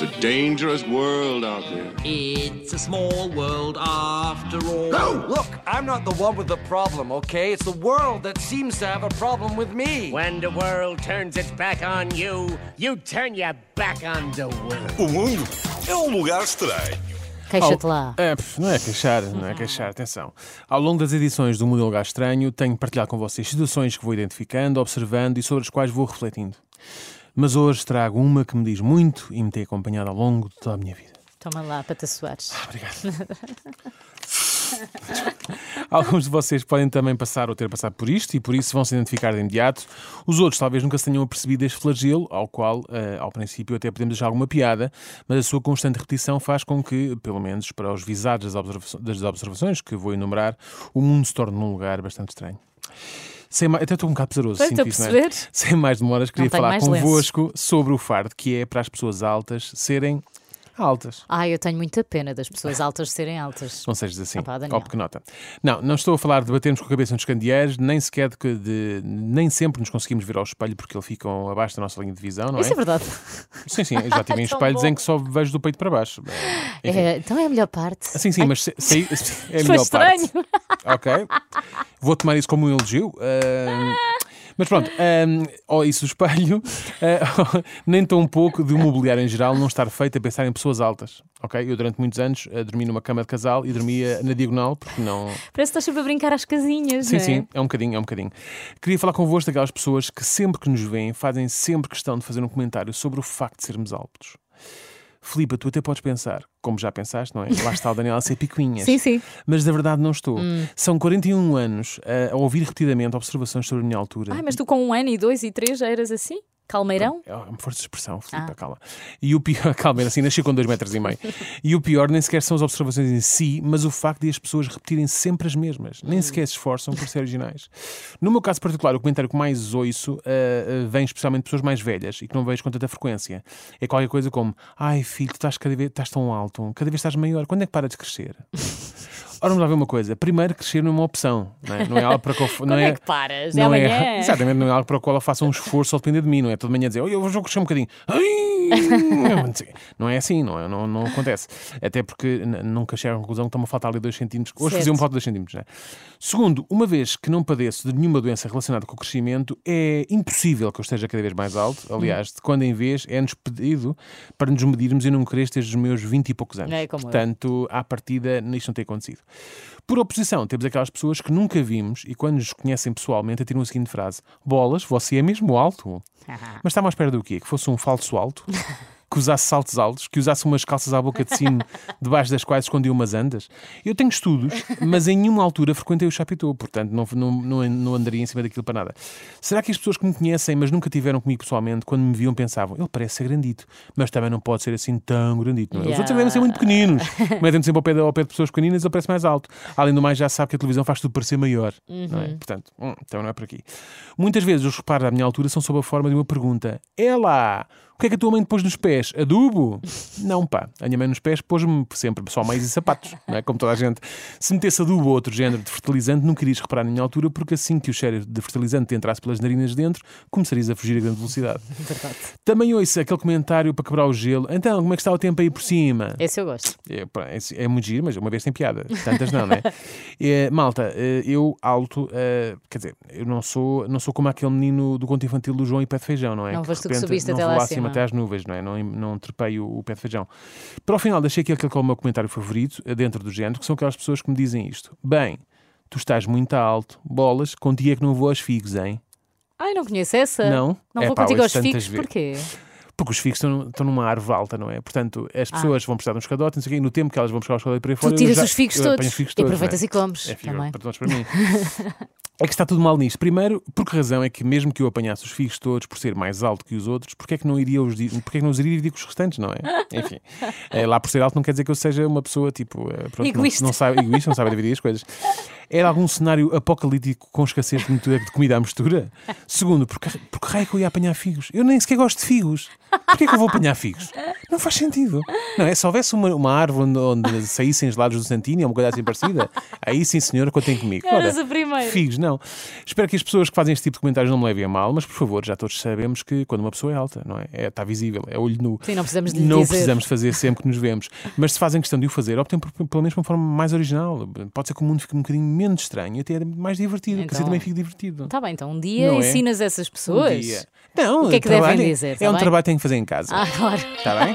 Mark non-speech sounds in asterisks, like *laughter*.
It's a dangerous world out there. It's a small world after all. No! Look, I'm not the one with the problem, okay? It's the world that seems to have a problem with me. When the world turns its back on you, you turn your back on the world. O mundo é um lugar estranho. Queixa-te lá. É, não é queixar, não é queixar, atenção. Ao longo das edições do Mundo Lugar Estranho, tenho partilhado com vocês situações que vou identificando, observando e sobre as quais vou refletindo. Mas hoje trago uma que me diz muito e me tem acompanhado ao longo de toda a minha vida. Toma lá para te assoares. Obrigado. *laughs* Alguns de vocês podem também passar ou ter passado por isto e por isso vão se identificar de imediato. Os outros talvez nunca se tenham apercebido este flagelo, ao qual, eh, ao princípio, até podemos deixar alguma piada, mas a sua constante repetição faz com que, pelo menos para os visados das, observa das observações que vou enumerar, o mundo se torne num lugar bastante estranho. Sem mais, até estou um bocado pesaroso. Estou a é? perceber. Sem mais demoras, queria falar mais lenço. convosco sobre o fardo que é para as pessoas altas serem altas. Ai, eu tenho muita pena das pessoas altas serem altas. Não sejas assim, Ah pá, Daniel. ó pequenota. Não, não estou a falar de batermos com a cabeça nos candeeiros, nem sequer de, que- de- Nem sempre nos conseguimos ver ao espelho porque eles ficam abaixo da nossa linha de visão, não é? Isso é verdade. Sim, sim, eu já tive em *laughs* espelhos bom. em que só vejo do peito para baixo. É, então é a melhor parte. Sim, sim, mas se- se- é a melhor estranho. parte. Ok. Vou tomar isso como um elogio. ahm, mas pronto, ahm, ou isso do espelho, ah, nem tão pouco de mobiliário em geral não estar feito a pensar em pessoas altas. Ok? Eu durante muitos anos ah, dormi numa cama de casal e dormia na diagonal porque não. Parece que estás sempre a brincar às casinhas, Sim, é? sim, é um bocadinho, é um bocadinho. Queria falar convosco daquelas pessoas que sempre que nos veem fazem sempre questão de fazer um comentário sobre o facto de sermos altos. Filipa, tu até podes pensar, como já pensaste, não é? Lá está o Daniel a ser picuinhas. *laughs* Sim, sim. Mas na verdade não estou. Hum. São 41 anos a, a ouvir repetidamente observações sobre a minha altura. Ai, mas tu com um ano e dois e três já eras assim? Calmeirão? É uma força de expressão, Filipe, Ah. calma. E o pior, *laughs* calma, era assim, nasci com 2 metros e meio. E o pior nem sequer são as observações em si, mas o facto de as pessoas repetirem sempre as mesmas. Nem sequer se esforçam por ser originais. No meu caso particular, o comentário que mais ouço ah, vem especialmente de pessoas mais velhas e que não vejo com tanta frequência. É qualquer coisa como: Ai filho, tu estás, cada vez, estás tão alto, cada vez estás maior, quando é que para de crescer? Ora, vamos lá ver uma coisa. Primeiro, crescer não é uma opção, não é, não é algo para eu, *laughs* não Quando é que paras? É não amanhã? É, *laughs* exatamente, não é algo para o qual eu faça um esforço ou depender de mim, não é? Toda manhã dizer, "Oi, eu vou crescer um bocadinho. Ai, não sei. Não é assim, não, é? não, não acontece. Até porque nunca chego à conclusão que estão a faltar ali 2 centímetros. Hoje Certo. faziam falta 2 centímetros, não é? Segundo, uma vez que não padeço de nenhuma doença relacionada com o crescimento, é impossível que eu esteja cada vez mais alto. Aliás, de quando em vez é-nos pedido para nos medirmos e não crescer desde os meus 20 e poucos anos. É como eu. Portanto, à partida, isto não tem acontecido. Por oposição, temos aquelas pessoas que nunca vimos e quando nos conhecem pessoalmente atiram a seguinte frase: Bolas, você é mesmo alto. *laughs* Mas estava à espera do quê? Que fosse um falso alto? *laughs* Que usasse saltos altos? Que usasse umas calças à boca de sino *laughs* debaixo das quais escondia umas andas? Eu tenho estudos, mas em nenhuma altura frequentei o Chapitou, portanto não, não, não, andaria em cima daquilo para nada. Será que as pessoas que me conhecem, mas nunca tiveram comigo pessoalmente, quando me viam pensavam, ele parece ser grandito, mas também não pode ser assim tão grandito, não é? Os outros devem ser muito pequeninos. Metem-me sempre ao pé, de, ao pé de pessoas pequeninas, ele parece mais alto. Além do mais, já sabe que a televisão faz tudo parecer maior. Não é? Portanto, hum, então não é por aqui. Muitas vezes os reparos da minha altura são sob a forma de uma pergunta. É lá! Que é que a tua mãe te pôs nos pés? Adubo? Não, pá. A minha mãe nos pés pôs-me sempre só meios e sapatos, não é? Como toda a gente. Se metesse adubo ou outro género de fertilizante, não querias reparar na minha altura, porque assim que o cheiro de fertilizante te entrasse pelas narinas dentro, começarias a fugir a grande velocidade. *laughs* Também ouço aquele comentário para quebrar o gelo. Então, como é que está o tempo aí por cima? Esse eu gosto. É, pá, é, muito giro, mas uma vez tem piada. Tantas não, não é? *laughs* É, malta, é, eu alto, é, quer dizer, eu não sou, não sou como aquele menino do conto infantil do João e pé de feijão, não é? Não de foste tu que subiste até lá acima. Até às nuvens, não é? Não, não trepei o, o pé de feijão. Para o final, deixei aqui aquele que é o meu comentário favorito, eh, dentro do género, que são aquelas pessoas que me dizem isto. Bem, tu estás muito alto, bolas, contigo é que não vou aos figos, hein? Ai, não conheço essa. Não? Não É vou pá, contigo aos figos, vezes. porquê? Porque os figos estão, estão numa árvore alta, não é? Portanto, as Ah. pessoas vão precisar de um escadote, não sei o quê, e no tempo que elas vão buscar o escadote para aí fora. Tu tiras já- os figos todos. os figos e aproveitas é? e comes. É figo também. para para mim. *laughs* É que está tudo mal nisto. Primeiro, por que razão é que mesmo que eu apanhasse os figos todos por ser mais alto que os outros, porque é que não iria os, porque é que não os iria dividir com os restantes, não é? *laughs* Enfim, é, lá por ser alto não quer dizer que eu seja uma pessoa tipo eh, pronto, não- Egoísta. Não, sabe, egoísta, não sabe dividir as coisas. Era algum cenário apocalíptico com escassez de comida à mistura? Segundo, porque, porque raio é que eu ia apanhar figos? Eu nem sequer gosto de figos. Porquê é que eu vou apanhar figos? Não faz sentido. Não é? Se houvesse uma, uma árvore onde, onde saíssem gelados do Santini ou uma coisa assim parecida, aí sim, senhora, contem comigo. Eras Ora, a primeira. Figos, não. Espero que as pessoas que fazem este tipo de comentários não me levem a mal, mas por favor, já todos sabemos que quando uma pessoa é alta, não é? é está visível, é olho nu. Sim, não precisamos de Não dizer. precisamos fazer sempre que nos vemos. Mas se fazem questão de o fazer, optem por, pelo menos uma forma mais original. Pode ser que o mundo fique um bocadinho menos estranho e até mais divertido, que assim Então- também fique divertido. Tá bem, então um dia Não é? ensinas essas Um pessoas. dia. Não, O que é que devem trabalho- dizer, tá É um bem? trabalho que têm que fazer em casa. Ah, claro. Está bem?